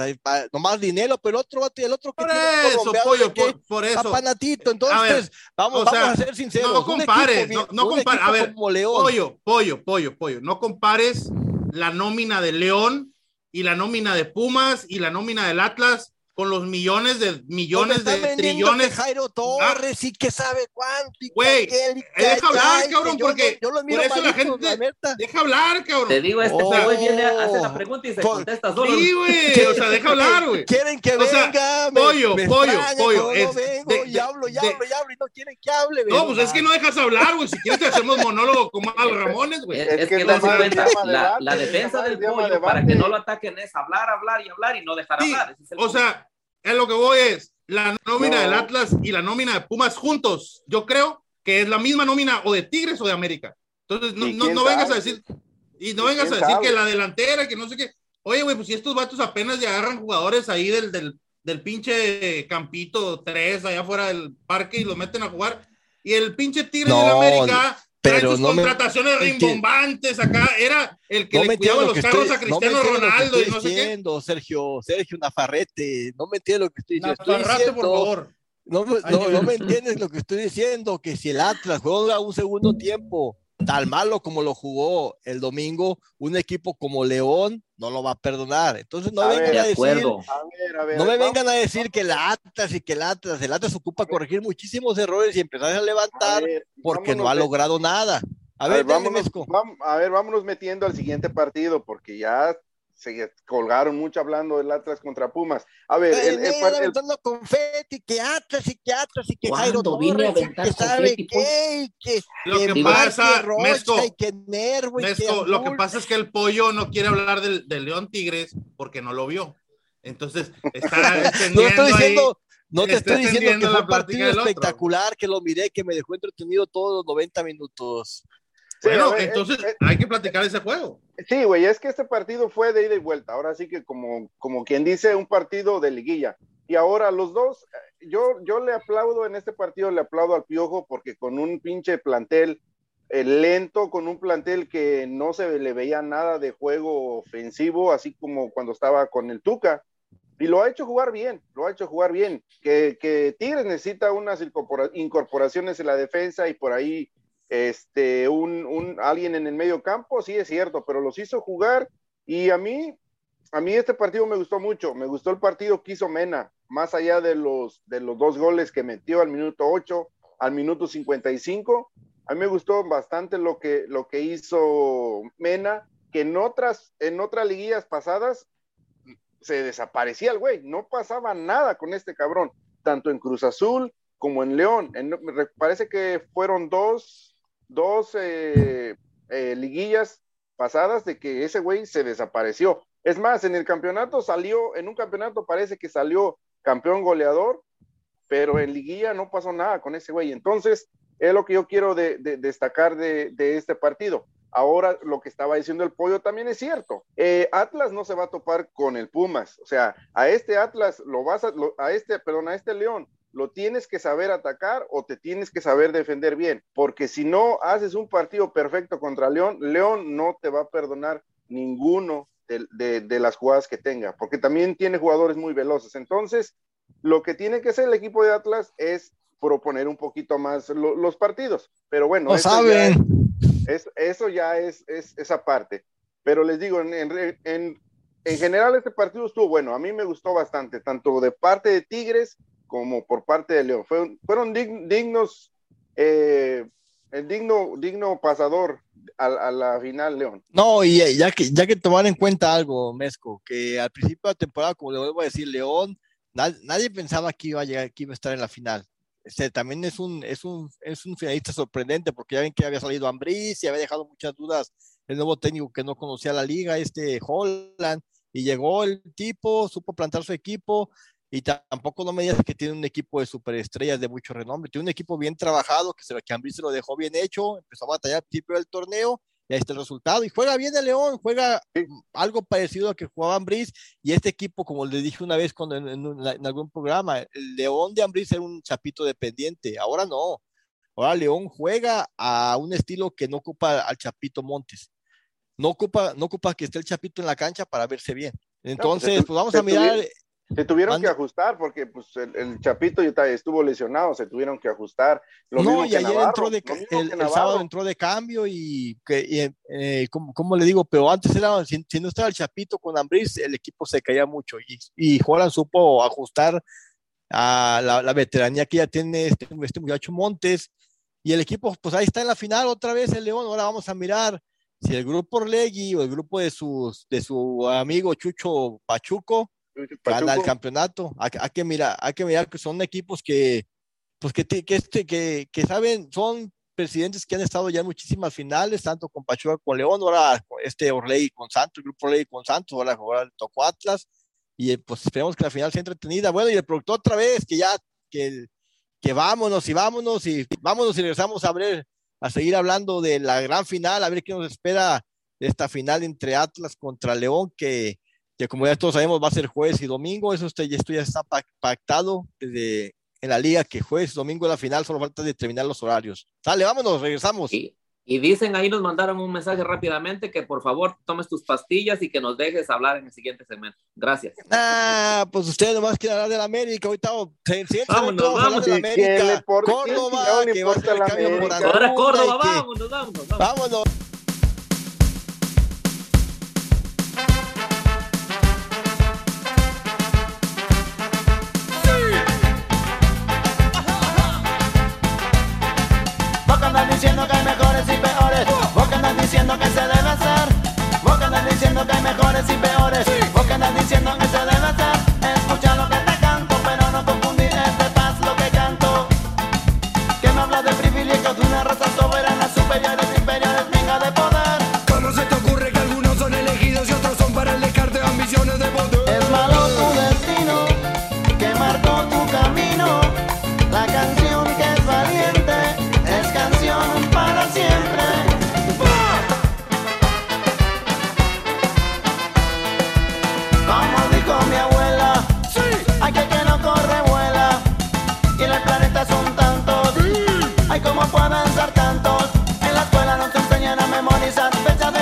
nomás dinero, pero el otro, el otro que por tiene eso, pollo, por, por, eso. Papanatito, entonces, a ver, vamos, vamos sea, a ser sinceros. No compares, no, no compares, a ver, pollo, pollo, pollo, pollo, no compares la nómina de León y la nómina de Pumas y la nómina del Atlas con los millones de millones de trillones. Jairo Torres y que sabe cuánto. Güey, deja hablar, cabrón, porque yo, yo por eso la gente. La deja hablar, cabrón. Te digo, este oh, güey viene a hacer la pregunta y se contesta solo. Sí, güey, [LAUGHS] o sea, deja hablar, güey. Quieren que o sea, venga. pollo, me, pollo, extraña, pollo. Es, vengo, de, y hablo, y de, hablo, y hablo, y no quieren que hable. No, pues es que no dejas hablar, güey. Si quieres, te hacemos monólogo como Al Ramones, güey. Es, es que das cuenta, la, la defensa del pollo para que no lo ataquen es hablar, hablar y hablar y no dejar hablar. O sea, es lo que voy es la nómina no. del Atlas y la nómina de Pumas juntos. Yo creo que es la misma nómina o de Tigres o de América. Entonces, no, no, no vengas a decir, y no vengas a decir sabe? que la delantera, que no sé qué. Oye, güey, pues si estos vatos apenas ya agarran jugadores ahí del, del, del pinche campito 3 allá afuera del parque y los meten a jugar. Y el pinche Tigre no, de América pero sus no contrataciones me, rimbombantes acá, era el que no le cuidaba los carros estoy, a Cristiano no Ronaldo y no sé diciendo, qué. Sergio, Sergio Nafarrete, no me entiendes lo que estoy diciendo. Estoy diciendo, por favor. No, no, no me entiendes lo que estoy diciendo, que si el Atlas juega un segundo tiempo tan malo como lo jugó el domingo, un equipo como León no lo va a perdonar. Entonces no a vengan ver, a decir, a ver, a ver, no me vengan a decir que el Atlas y que el Atlas, el Atlas ocupa corregir muchísimos errores y empezar a levantar porque no ha logrado nada. A, a ver, vámonos, vamos, a ver, vámonos metiendo al siguiente partido porque ya se colgaron mucho hablando del Atlas contra Pumas. A ver, el, el, aventando confeti, que Atlas y que Atlas y que Jairo Torres, que sabe qué, que, lo que, pasa, Mesco, que Nervo Mesco, lo que pasa es que el pollo no quiere hablar del, del, León Tigres porque no lo vio. Entonces está [LAUGHS] entendiendo no estoy diciendo, no te estoy diciendo que fue un partido espectacular, que lo miré, que me dejó entretenido todos los 90 minutos. Bueno, entonces eh, hay que platicar ese juego. Sí, güey, es que este partido fue de ida y vuelta. Ahora sí que como, como quien dice, un partido de liguilla. Y ahora los dos, eh, yo, yo le aplaudo en este partido, le aplaudo al Piojo porque con un pinche plantel eh, lento, con un plantel que no se le veía nada de juego ofensivo, así como cuando estaba con el Tuca. Y lo ha hecho jugar bien, lo ha hecho jugar bien. Que, que Tigres necesita unas incorporaciones en la defensa y por ahí este, un, un, alguien en el medio campo, sí es cierto, pero los hizo jugar y a mí, a mí este partido me gustó mucho, me gustó el partido que hizo Mena, más allá de los, de los dos goles que metió al minuto 8, al minuto 55, a mí me gustó bastante lo que, lo que hizo Mena, que en otras, en otras liguillas pasadas se desaparecía el güey, no pasaba nada con este cabrón, tanto en Cruz Azul como en León. me parece que fueron dos, dos eh, eh, liguillas pasadas de que ese güey se desapareció. Es más, en el campeonato salió, en un campeonato parece que salió campeón goleador, pero en liguilla no pasó nada con ese güey. Entonces, es lo que yo quiero destacar de, este partido. Ahora, lo que estaba diciendo el pollo también es cierto. Eh, Atlas no se va a topar con el Pumas. O sea, a este Atlas lo vas a, a este, perdón, a este León lo tienes que saber atacar o te tienes que saber defender bien, porque si no haces un partido perfecto contra León, León no te va a perdonar ninguno de, las jugadas que tenga, porque también tiene jugadores muy veloces. Entonces, lo que tiene que hacer el equipo de Atlas es proponer un poquito más los partidos, pero bueno, eso saben. Ya es, eso ya es, esa parte. Pero les digo, en, en, en general este partido estuvo bueno, a mí me gustó bastante, tanto de parte de Tigres como por parte de León. Fueron, fueron dignos, eh, el digno, digno pasador a, la final, León. No, y ya que, ya que tomar en cuenta algo, Mesco, que al principio de la temporada, como le vuelvo a decir, León, nadie pensaba que iba a llegar, que iba a estar en la final. Este, también es un, es un, es un finalista sorprendente, porque ya ven que había salido Ambris y había dejado muchas dudas el nuevo técnico que no conocía la liga, este Holland, y llegó el tipo, supo plantar su equipo, y tampoco no me digas que tiene un equipo de superestrellas de mucho renombre, tiene un equipo bien trabajado, que, se lo, que se lo dejó bien hecho, empezó a batallar al principio del torneo, y ahí está el resultado, y juega bien el León, juega algo parecido a que jugaba Ambris, y este equipo, como les dije una vez cuando en, algún programa, el León de Ambris era un chapito dependiente, ahora no, ahora León juega a un estilo que no ocupa al Chapito Montes, no ocupa, no ocupa que esté el Chapito en la cancha para verse bien. Pues, Entonces, pues vamos a mirar se tuvieron que ajustar porque pues, el, Chapito estuvo lesionado, se tuvieron que ajustar. no, y ayer entró de, el, sábado entró de cambio y, que, eh, como, le digo, pero antes era, si, no estaba el Chapito con Ambris, el equipo se caía mucho y, y Juan supo ajustar a la, veteranía que ya tiene este, este muchacho Montes y el equipo, pues ahí está en la final otra vez el León, ahora vamos a mirar si el grupo Orlegui o el grupo de, sus, de su amigo Chucho Pachuco gana el campeonato. Hay, que mirar, hay que mirar que son equipos que, pues que, que, este, que, que saben, son presidentes que han estado ya en muchísimas finales, tanto con Pachuca con León, ahora este Orley con Santos, el grupo Orley con Santos, ahora, ahora tocó Atlas, y eh, pues esperemos que la final sea entretenida. Bueno, y el productor otra vez, que ya, que, que vámonos y vámonos y vámonos y regresamos a ver, a seguir hablando de la gran final, a ver qué nos espera de esta final entre Atlas contra León, que que como ya todos sabemos va a ser jueves y domingo, eso esto ya está pactado desde en la liga que jueves y domingo es la final, solo falta determinar los horarios. Dale, vámonos, regresamos. Y, y, dicen ahí, nos mandaron un mensaje rápidamente que por favor tomes tus pastillas y que nos dejes hablar en el siguiente segmento. Gracias. Ah, pues ustedes nomás quieren hablar de la América, ahorita vámonos, vamos, de la América. Córdoba, que va a ser el cambio por Ahora Córdoba, vámonos, vámonos. Vámonos. diciendo diciendo que se debe hacer. Vos que andas diciendo que hay mejores y peores. Vos que andas diciendo que se debe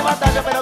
batalha vai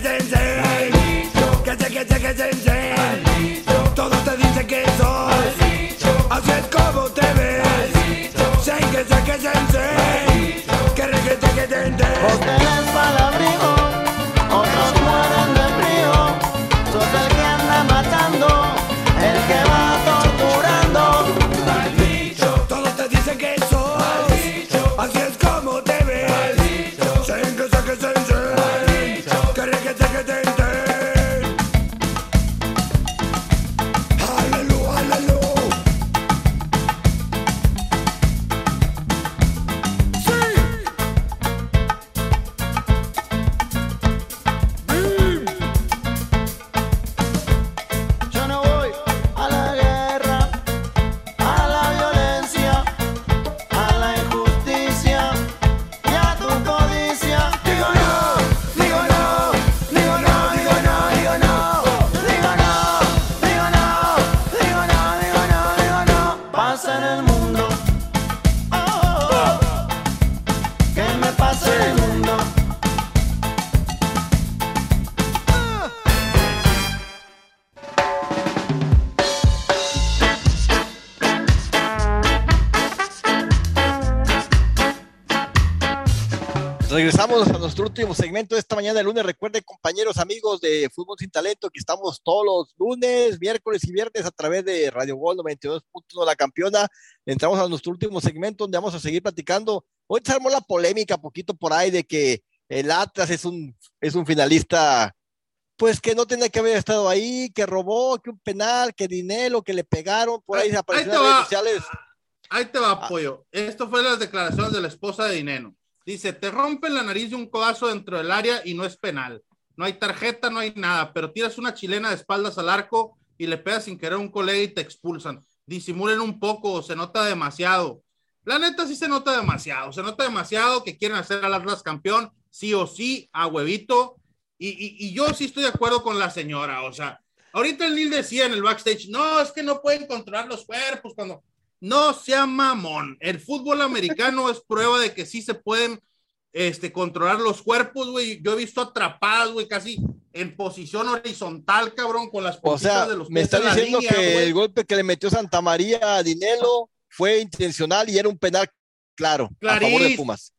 que zing zing. Que zing, que zing, que. último segmento de esta mañana de lunes. Recuerden, compañeros, amigos de Fútbol Sin Talento, que estamos todos los lunes, miércoles y viernes a través de Radio Gol 92.1 La Campeona. Entramos a nuestro último segmento donde vamos a seguir platicando. Hoy se armó la polémica poquito por ahí de que el Atlas es un, es un finalista, pues que no tenía que haber estado ahí, que robó, que un penal, que dinero, que le pegaron, por ahí se aparecieron en redes sociales. Ahí te va, ah. Pollo. Esto fue las declaraciones de la esposa de Dineno. Dice, te rompe la nariz de un codazo dentro del área y no es penal. No hay tarjeta, no hay nada, pero tiras una chilena de espaldas al arco y le pegas sin querer un colega y te expulsan. Disimulen un poco, se nota demasiado. La neta sí se nota demasiado, se nota demasiado que quieren hacer al Atlas campeón, sí o sí, a huevito. Y, y, y, yo sí estoy de acuerdo con la señora, o sea, ahorita el Nil decía en el backstage, no, es que no pueden controlar los cuerpos cuando... No sea mamón. El fútbol americano es prueba de que sí se pueden este, controlar los cuerpos, güey. Yo he visto atrapadas, güey, casi en posición horizontal, cabrón, con las O sea, de los me está diciendo que el golpe que le metió Santa María a Dinelo fue intencional y era un penal claro Clarice. a favor de Pumas.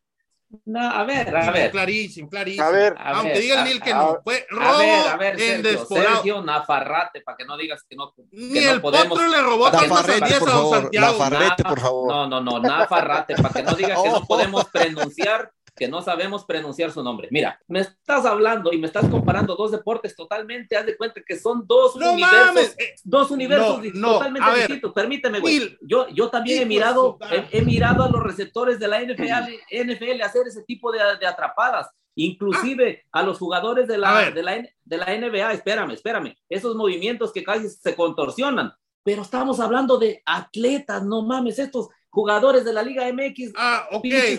No, a ver, a ver. Clarísimo, clarísimo. A ver, A Aunque ver, diga el a- Nil que a- no, fue robo A ver, a ver, en Sergio, despoblado. Sergio Nafarrate, para que no digas que no, que Ni no el podemos. potro le robó Nafarrete, por favor, Santiago. Nafarrete, Na- por favor. No, no, no, Nafarrate, para que no digas que no [LAUGHS] Oh. podemos pronunciar, que no sabemos pronunciar su nombre. Mira, me estás hablando y me estás comparando dos deportes totalmente, haz de cuenta que son dos No universos, mames, eh, dos universos no, no, totalmente ver. distintos. Permíteme, güey. Yo, yo también he mirado, he, mirado a los receptores de la NFL, NFL hacer ese tipo de, de atrapadas. Inclusive a los jugadores de la, de, la, de la NBA, espérame, espérame, esos movimientos que casi se contorsionan, pero estamos hablando de atletas, no mames, estos jugadores de la Liga MX, Ah,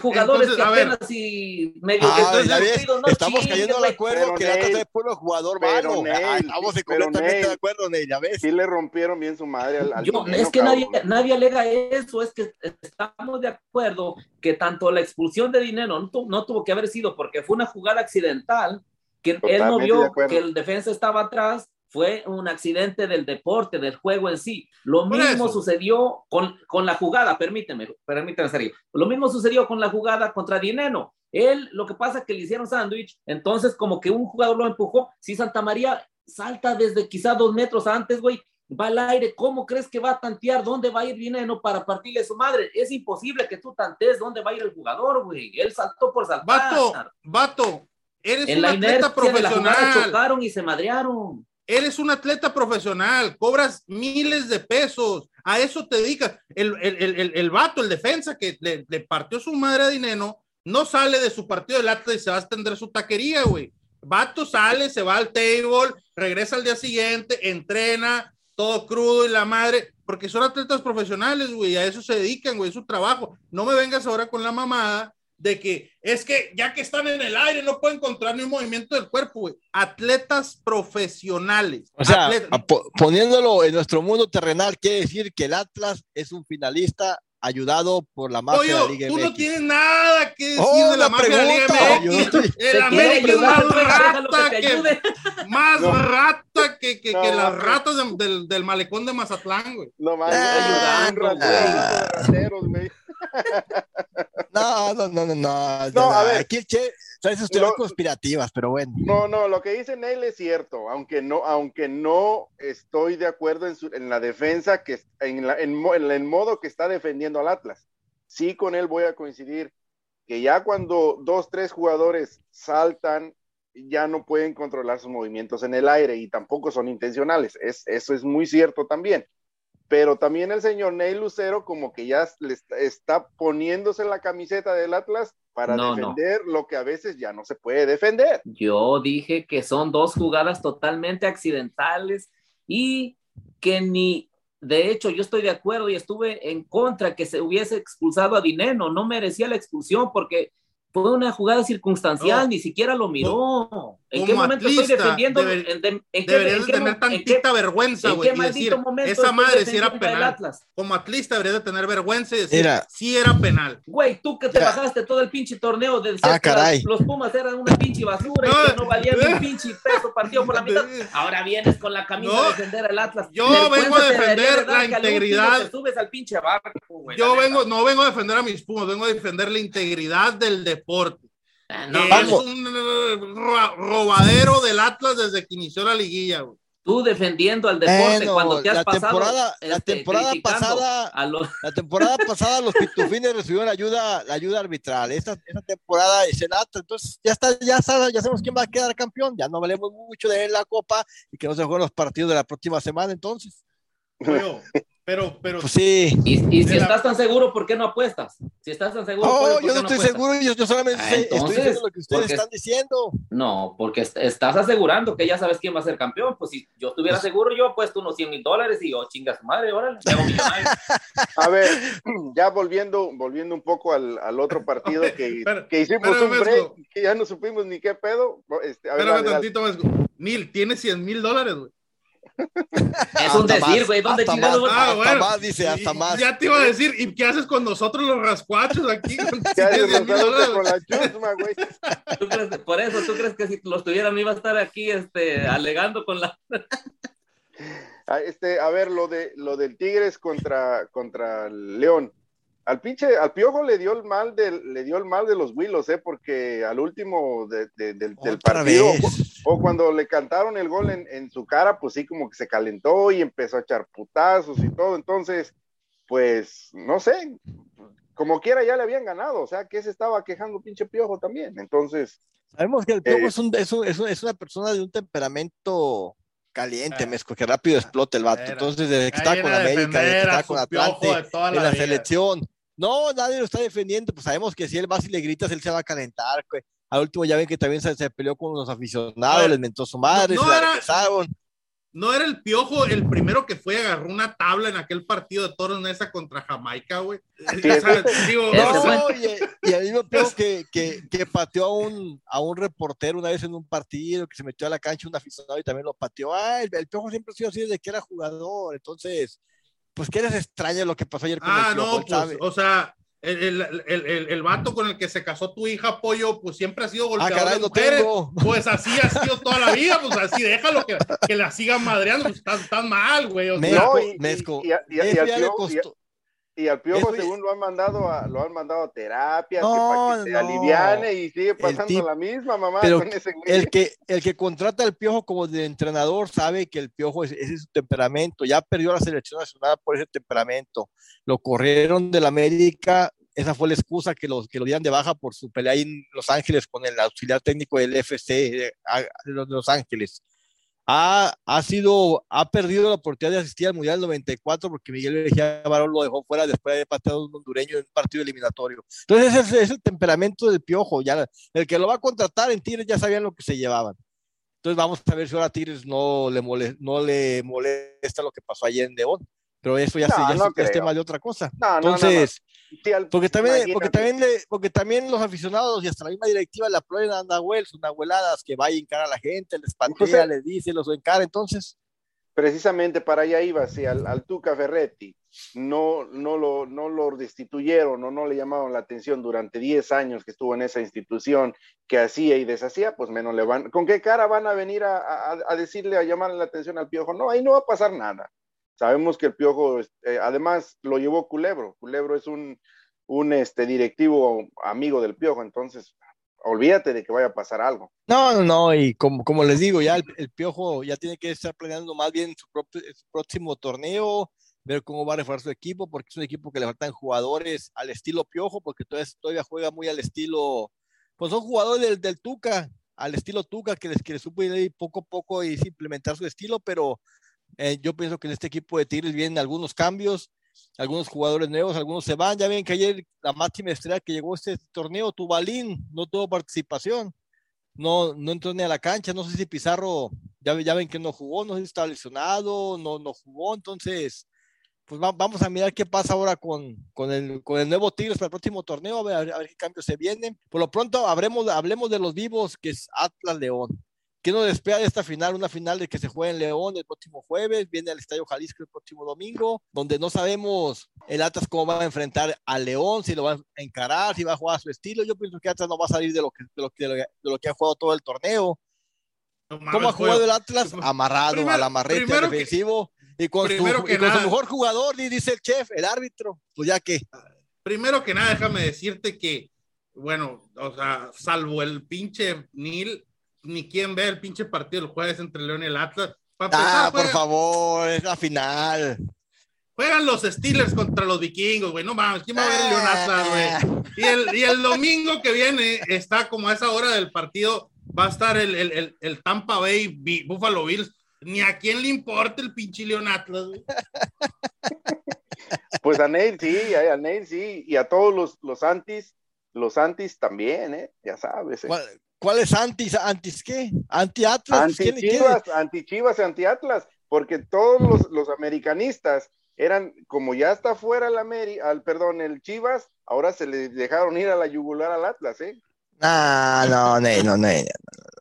jugadores entonces, que ver, apenas si medio Ah, que entonces, ves, no estamos chingues, cayendo al acuerdo que Neil, es puro jugador malo. Estamos pero, completamente Neil. de acuerdo, Neil, ya ves. Sí le rompieron bien su madre al, al Yo, es que nadie, cabrón. nadie alega eso, es que estamos de acuerdo que tanto la expulsión de dinero no, tu- no tuvo que haber sido porque fue una jugada accidental, que él no Totalmente de vio que el defensa estaba atrás, fue un accidente del deporte, del juego en sí. Lo mismo sucedió con, con la jugada, permíteme, permíteme, Sergio. Lo mismo sucedió con la jugada contra Dineno. Él, lo que pasa es que le hicieron sándwich, entonces como que un jugador lo empujó. Si Santa María salta desde quizá dos metros antes, güey, va al aire, ¿cómo crees que va a tantear dónde va a ir Dineno para partirle su madre? Es imposible que tú tantees dónde va a ir el jugador, güey. Él saltó por saltar. vato, vato, eres en un la atleta inercia de la profesional. chocaron y se madrearon. Eres un atleta profesional, cobras miles de pesos, a eso te dedicas. El, el, el, el, vato, el defensa que le, le partió su madre a Dineno, no sale de su partido del Atlas y se va a extender su taquería, güey. Vato sale, se va al table, regresa al día siguiente, entrena, todo crudo y la madre, porque son atletas profesionales, güey, a eso se dedican, güey, es su trabajo. No me vengas ahora con la mamada de que es que ya que están en el aire no pueden controlar ni un movimiento del cuerpo, güey. Atletas profesionales. O sea, Atletas- poniéndolo en nuestro mundo terrenal, quiere decir que el Atlas es un finalista ayudado por la mafia de la Oye, Liga tú no MX. tienes nada que decir Oh, de la mafia de la Liga pregunta. Yo no MX. El América es más que rata que, ayude. más No. rata que, que, No, que las no. ratas de- del, del malecón de Mazatlán, güey. No mames, Ah, un ratero, ah. rateros, güey. [LAUGHS] No, no, no, no, no. No, a ver. Aquí el Che trae sus teorías Lo- conspirativas, pero bueno. No, no, lo que dice Neil es cierto, aunque no, aunque no estoy de acuerdo en, su- en la defensa que en, la, en, en el modo que está defendiendo al Atlas. Sí, con él voy a coincidir que ya cuando dos, tres jugadores saltan, ya no pueden controlar sus movimientos en el aire y tampoco son intencionales. Es, eso es muy cierto también. Pero también el señor Neil Lucero como que ya le está, está poniéndose la camiseta del Atlas para No, no. defender lo que a veces ya no se puede defender. Yo dije que son dos jugadas totalmente accidentales y que ni, de hecho, yo estoy de acuerdo y estuve en contra que se hubiese expulsado a Dineno, no merecía la expulsión porque fue una jugada circunstancial, No. ni siquiera lo miró. ¿En qué como momento estoy defendiendo? deber- en, de- en qué- Deberías en de qué tener qué- tantita vergüenza, ¿En güey, y decir, esa madre sí era penal. Atlas? Como atlista deberías de tener vergüenza y decir, Mira. sí era penal. Güey, tú que te bajaste todo el pinche torneo de decir Ah, que caray. las- los Pumas eran una pinche basura y que no valían un [LAUGHS] pinche peso partido por la mitad. Ahora vienes con la camisa No. a defender al Atlas. Yo Vergüenza vengo a defender la integridad. te subes al pinche barco, güey, Yo vengo, no vengo a defender a mis Pumas, vengo a defender la integridad del deporte. Ah, no, es vamos. un eh, ro- robadero del Atlas desde que inició la liguilla, güey. Tú defendiendo al deporte Bueno, cuando te has la pasado temporada- la este, temporada pasada- a los- La temporada [LAUGHS] pasada los pitufines recibieron ayuda, la ayuda arbitral. Esta, esta temporada es el Atlas, entonces ya está, ya sabe- ya sabemos quién va a quedar campeón. Ya no valemos mucho de la copa y que no se jueguen los partidos de la próxima semana, entonces. Pero, pero, pero Pues sí. y, y si la- estás tan seguro, ¿por qué no apuestas? Si estás tan seguro, Oh, ¿por qué yo no estoy apuestas? seguro, yo, yo solamente Ah, entonces, estoy diciendo lo que ustedes porque- están diciendo. No, porque est- estás asegurando que ya sabes quién va a ser campeón. Pues si yo estuviera Pues- seguro, yo he puesto unos 100 mil dólares y yo, chinga su madre, órale, me hago millonario. [LAUGHS] A ver, ya volviendo, volviendo un poco al, al otro partido que, [LAUGHS] Espera, que hicimos espérame, un break, que ya no supimos ni qué pedo. Este, a ver, espérame dale, dale. tantito más. Neil, tiene 100 mil dólares, güey. Es un Hasta decir, güey. ¿Dónde hasta chingados? más. Ah, bueno. más, dice, hasta Y- más. Ya te iba a decir, ¿y qué haces con nosotros los rascuachos aquí? [LAUGHS] Ya Si ellos tienes nos 10,000 salen dólares. con la chusma, güey. [LAUGHS] ¿Tú crees- por eso, ¿tú crees que si los tuvieran iba a estar aquí este, alegando con la... Ah, Este, a ver, lo de lo del Tigres contra, contra el León. Al pinche, al piojo le dio el mal del, le dio el mal de los Willos, eh, porque al último de- de- del, partido, o cuando le cantaron el gol en, en su cara, pues sí, como que se calentó y empezó a echar putazos y todo. Entonces, pues, no sé, como quiera ya le habían ganado, o sea, que se estaba quejando pinche piojo también. Entonces, Sabemos que el Piojo Eh, es, un, es, un- es un- es una persona de un temperamento caliente, Ah. mezco, que rápido explota el vato. Era. Entonces, desde que está con América, desde que está con Atlante, de en la la vida. selección. No, nadie lo está defendiendo, pues sabemos que si él va y le gritas, él se va a calentar. güey. Al último ya ven que también se, se peleó con los aficionados, ver, les mentó su madre, no se la era- regresaron. No era el piojo el primero que fue y agarró una tabla en aquel partido de toros Nesa contra Jamaica, güey. Digo, No, y, y el mismo Piojo que, que, que pateó a un, a un reportero una vez en un partido, que se metió a la cancha un aficionado y también lo pateó. Ah, el, el Piojo siempre ha sido así desde que era jugador. Entonces, pues que les extraña lo que pasó ayer con Ah, el no, pues, o sea, el, el, el, el, el vato con el que se casó tu hija, Pollo, pues siempre ha sido Ah, golpeador caray, de lo mujeres. tengo. Pues así ha [LAUGHS] sido toda la vida, pues así déjalo que, que la sigan madreando, pues están, están mal, güey. O sea, Mezco, y, y- y y ya le costó. Y al piojo, según lo han mandado a, lo han mandado a terapia, No, que para que se no. aliviane y sigue pasando tip- la misma mamá pero con ese. El que, el que contrata al Piojo como de entrenador sabe que el Piojo es- ese es su temperamento. Ya perdió la selección nacional por ese temperamento. Lo corrieron del América. Esa fue la excusa que los que lo dieran de baja por su pelea en Los Ángeles con el auxiliar técnico del FC de, a- de los de Los Ángeles. Ha, ha sido, ha perdido la oportunidad de asistir al Mundial 94 porque Miguel Mejía Barón lo dejó fuera después de pateado a un hondureño en un partido eliminatorio. Entonces ese es, es el temperamento del Piojo. Ya, el que lo va a contratar en Tigres ya sabían lo que se llevaban. Entonces vamos a ver si ahora a Tigres no le, mole- no le molesta lo que pasó ayer en León. Pero eso ya, No, se- ya no es tema de otra cosa. No, no, no, no. Entonces, Sí, porque también, porque también le- porque también los aficionados y hasta la misma directiva le aplauden a Nahuel, sus nahueladas, que vaya a encarar a la gente, les patea, Entonces- les dice, los encara, entonces, precisamente para allá iba, si al, al Tuca Ferretti no, no, lo, no lo destituyeron o no le llamaron la atención durante 10 años que estuvo en esa institución que hacía y deshacía, pues menos le van, ¿con qué cara van a venir a, a- a decirle, a llamarle la atención al Piojo? No, ahí no va a pasar nada. Sabemos que el Piojo, eh, además, lo llevó Culebro. Culebro es un, un este, directivo amigo del Piojo, entonces olvídate de que vaya a pasar algo. no, no, y como, como les digo, ya el, Piojo ya tiene que estar planeando más bien su, propio- su próximo torneo, ver cómo va a reforzar su equipo, porque es un equipo que le faltan jugadores al estilo Piojo, porque todavía, todavía juega muy al estilo, pues son jugadores del, del Tuca, al estilo Tuca, que les, que les supo ir poco a poco y implementar su estilo, pero eh, yo pienso que en este equipo de Tigres vienen algunos cambios, algunos jugadores nuevos, algunos se van. Ya ven que ayer la máxima estrella que llegó a este torneo, Tubalín, no tuvo participación, no, no entró ni a la cancha. No sé si Pizarro, ya, ya ven que no jugó, no sé si está lesionado, no, no jugó. Entonces, pues va- vamos a mirar qué pasa ahora con, con, el, con el nuevo Tigres para el próximo torneo, a ver, a ver qué cambios se vienen. Por lo pronto, hablemos, hablemos de los vivos, que es Atlas León. ¿Qué nos espera de esta final? Una final de que se juega en León el próximo jueves, viene al Estadio Jalisco el próximo domingo, donde no sabemos el Atlas cómo va a enfrentar a León, si lo va a encarar, si va a jugar a su estilo. Yo pienso que Atlas no va a salir de lo que, de lo que, de lo que ha jugado todo el torneo. no mames, ¿Cómo ha jugado el Atlas? Amarrado Primero- al amarrete que- defensivo y con, su, y con mejor jugador, y dice el chef, el árbitro. Pues ya que, Primero que nada, déjame decirte que, bueno, o sea, salvo el pinche Nil, ni quien ve el pinche partido el jueves entre León y el Atlas. Empezar, ah, por favor, es la final. juegan los Steelers contra los vikingos, güey. No mames, ¿quién va a ver el León Atlas, Ah. güey? Y el, y el domingo que viene está como a esa hora del partido, va a estar el, el, el, el Tampa Bay Buffalo Bills. Ni a quién le importa el pinche León Atlas, güey. [LAUGHS] Pues a Neil sí, a Neil sí, y a todos los, los antis, los antis también, ¿eh? Ya sabes. ¿eh? ¿Cuál, es antis? ¿Antis qué? ¿Anti-Atlas? ¿Quién- quién- Anti-Chivas, anti-Chivas y anti-Atlas, porque todos los, los americanistas eran, como ya está fuera el Ameri, al perdón, el Chivas, ahora se le dejaron ir a la yugular al Atlas, ¿eh? Ah, no, no, no, no, no.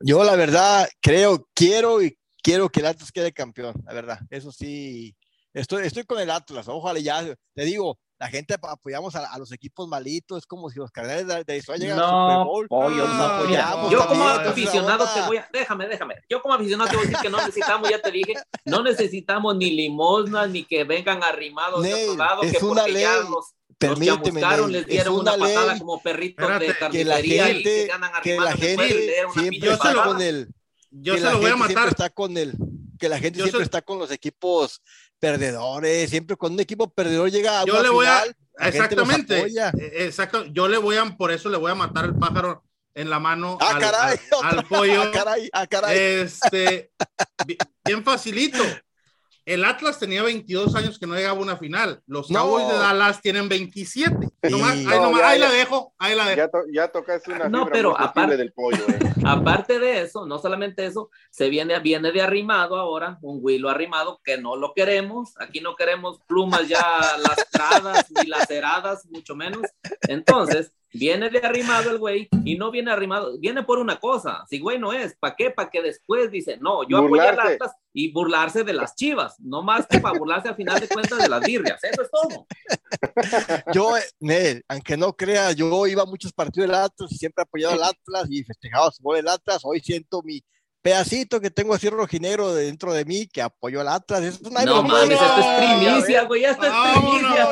Yo la verdad creo, quiero y quiero que el Atlas quede campeón, la verdad. Eso sí, estoy, estoy con el Atlas. Ojalá ya, te digo, la gente ap- apoyamos a, a los equipos malitos, es como si los cardenales de, de Arizona llegan al Super No, Bowl. pollo, no, apoyamos yo como también, aficionado te voy a, déjame, déjame, yo como aficionado te voy a decir que no necesitamos, ya te dije, no necesitamos ni limosnas, ni que vengan arrimados de otro lado, es que una porque ya ley. los, los Permíteme, les dieron es una, una patada ley como perritos Espérate, de que la carnicería y gente, se andan que la después, gente les dieron una siempre pinche está con el, Yo que se la lo voy a gente siempre matar. está con el, que la gente Yo siempre se- está con los equipos perdedores, siempre cuando un equipo perdedor llega a Yo le voy a, final, exactamente, eh, exacto, yo le voy a, por eso le voy a matar el pájaro en la mano Ah, al, caray, [LAUGHS] al- al pollo. Ah, caray, ah, caray. Este, bi- [LAUGHS] bien facilito. El Atlas tenía 22 años que no llegaba a una final. Los No. Cowboys de Dallas tienen 27. Nomás- Sí. ahí, No, nomás- ya, ahí ya. la dejo, ahí la dejo. Ya, to- ya tocaste una No, fibra pero aparte- del pollo. eh. [LAUGHS] Aparte de eso, no solamente eso, se viene, viene de arrimado ahora, un huilo arrimado que no lo queremos. Aquí no queremos plumas ya lastradas [LAUGHS] ni laceradas, mucho menos. Entonces, viene de arrimado el güey y no viene arrimado, viene por una cosa. Si güey no es, ¿para qué? Para que después dice, no, yo apoyé a. Atlas y burlarse de las chivas, no más que para burlarse al final de cuentas de las birrias. Eso es todo. [LAUGHS] Yo, eh, Nel, aunque no crea, yo iba a muchos partidos del Atlas y siempre he apoyado al Atlas y festejaba su gol del Atlas. Hoy siento mi pedacito que tengo así rojinegro dentro de mí que apoyo al Atlas. Eso no mames, esto es primicia, güey, esto es primicia.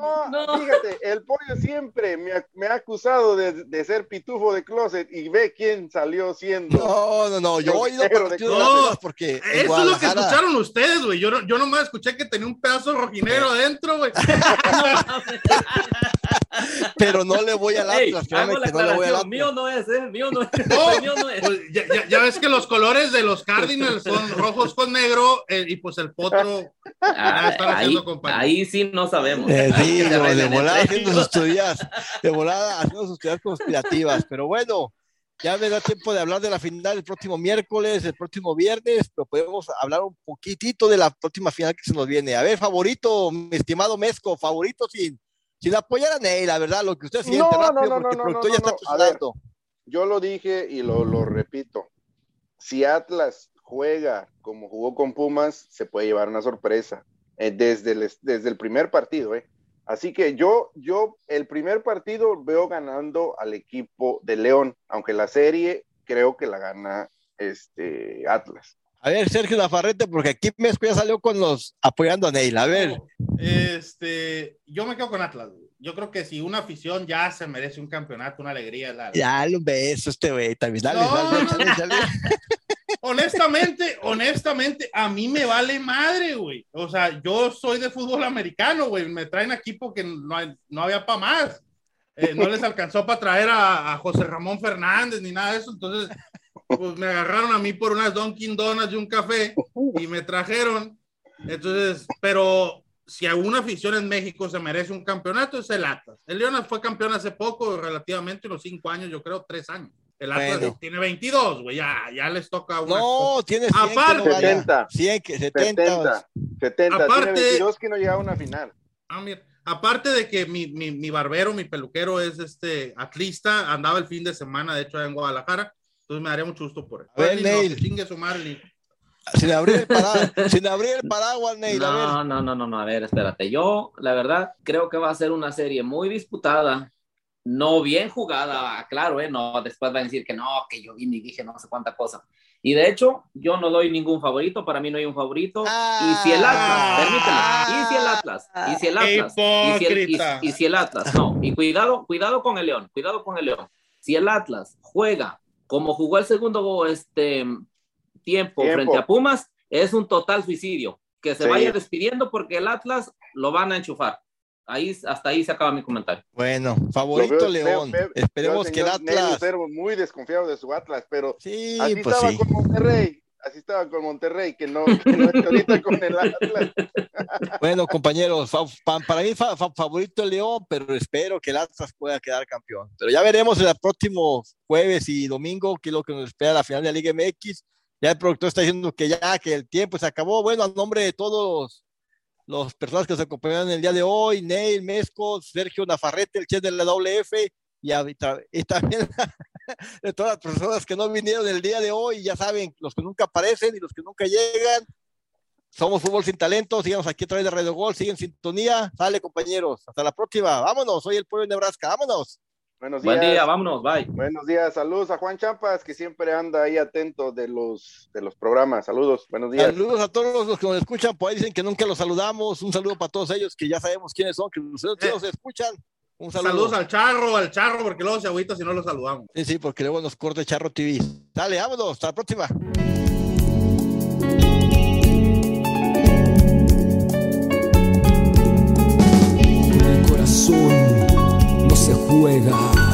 No, No. fíjate, el pollo siempre me ha, me ha acusado de, de ser pitufo de closet y ve quién salió siendo. No, no, no, yo he color. Atlas porque Eso es lo que escucharon ustedes, güey. Yo, no, yo nomás escuché que tenía un pedazo rojinegro adentro, güey. [LAUGHS] pero no le voy al Atlas, la que no le voy al aclaración, mío no es, ¿eh? Mío no es, [LAUGHS] No, mío no es. Pues ya, ya- ya ves que los colores de los Cardinals son [LAUGHS] rojos con negro eh, y pues el potro. Ah, ahí, ahí sí no sabemos. Eh, sí, que [LAUGHS] se no, de volada haciendo sus teorías, [LAUGHS] de volada haciendo sus teorías conspirativas, pero bueno, ya me da tiempo de hablar de la final el próximo miércoles, el próximo viernes, pero podemos hablar un poquitito de la próxima final que se nos viene. A ver, favorito, mi estimado Mesco, favorito sin, sin apoyar a Ney, la verdad, lo que usted siente No, no, rápido, no, no, porque el no, productor no, ya está a ver. Yo lo dije y lo, lo repito. Si Atlas juega como jugó con Pumas, se puede llevar una sorpresa eh, desde, el, desde el primer partido. eh. Así que yo, yo el primer partido veo ganando al equipo de León, aunque la serie creo que la gana este Atlas. A ver, Sergio Nafarrete, porque aquí Mesco ya salió con los apoyando a Neil, a ver. Este, yo me quedo con Atlas. güey. Yo creo que si una afición ya se merece un campeonato, una alegría. la- Ya, dale un beso este güey, también, dale, No, dale, no, échale, échale. Honestamente, honestamente, a mí me vale madre, güey. O sea, yo soy de fútbol americano, güey. Me traen aquí porque no, no había para más. Eh, no les alcanzó para traer a, a José Ramón Fernández ni nada de eso. Entonces, pues me agarraron a mí por unas Dunkin' Donuts y un café y me trajeron. Entonces, pero si alguna afición en México se merece un campeonato, es el Atlas. El Leonas fue campeón hace poco, relativamente, unos cinco años, yo creo, tres años. El Atlas Bueno. tiene 22, güey, ya, ya les toca una. No, tiene 100 Aparte- que no vaya. 70. 100 que 70. 70, 70, Aparte- tiene 22 que no llega a una final. Ah, mira, aparte de que mi, mi, mi barbero, mi peluquero es este atlista, andaba el fin de semana, de hecho, en Guadalajara, entonces me daría mucho gusto por él. A ver, Pues, no, Neil. chingue su Sin abrir el paraguas, [LAUGHS] sin abrir el paraguas, Neil, a ver. No, no, no, no, no, a ver, espérate. Yo, la verdad, creo que va a ser una serie muy disputada, no bien jugada, claro, ¿eh? No, después van a decir que no, que yo vine y dije no sé cuánta cosa. Y de hecho, yo no doy ningún favorito, para mí no hay un favorito. y si el Atlas, permíteme, y si el Atlas, y si el Atlas, y si el, y- Hipócrita. y si el Atlas, no, y cuidado, cuidado con el León, cuidado con el León. Si el Atlas juega como jugó el segundo este, tiempo, Tiempo. frente a Pumas, es un total suicidio. Que se Sí. vaya despidiendo porque el Atlas lo van a enchufar. Ahí, hasta ahí se acaba mi comentario. Bueno, favorito veo- León. veo- veo- Esperemos que el Atlas. Lucero muy desconfiado de su Atlas, pero Sí, así pues estaba sí. con Monterrey, así estaba con Monterrey, que no, que no está ahorita [LAUGHS] con el Atlas. Bueno, compañeros, fa- pa- para mí fa- fa- favorito el León, pero espero que el Atlas pueda quedar campeón. Pero ya veremos el próximo jueves y domingo qué es lo que nos espera la final de la Liga MX. Ya el productor está diciendo que ya, que el tiempo se acabó. Bueno, a nombre de todos los personas que nos acompañaron el día de hoy, Neil, Mesco, Sergio Nafarrete, el chef de la WF, y también [LAUGHS] de todas las personas que no vinieron el día de hoy, ya saben, los que nunca aparecen y los que nunca llegan. Somos Fútbol Sin Talento, síganos aquí a través de Radio Gol, siguen sintonía. Sale, compañeros. Hasta la próxima. Vámonos, soy el pueblo de Nebraska. Vámonos. Buenos días. Buen día, vámonos, bye. Buenos días, saludos a Juan Champas, que siempre anda ahí atento de los, de los programas. Saludos, buenos días. Saludos a todos los que nos escuchan, por ahí dicen que nunca los saludamos. Un saludo para todos ellos que ya sabemos quiénes son, que ustedes Eh. nos escuchan. Un saludo. Saludos al charro, al charro, porque luego se agüita si no lo saludamos. Sí, sí, porque luego nos corta Charro TV. Dale, vámonos, hasta la próxima. No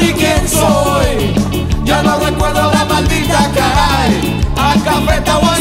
ni quién soy. Ya no recuerdo la maldita caray. A cafeta o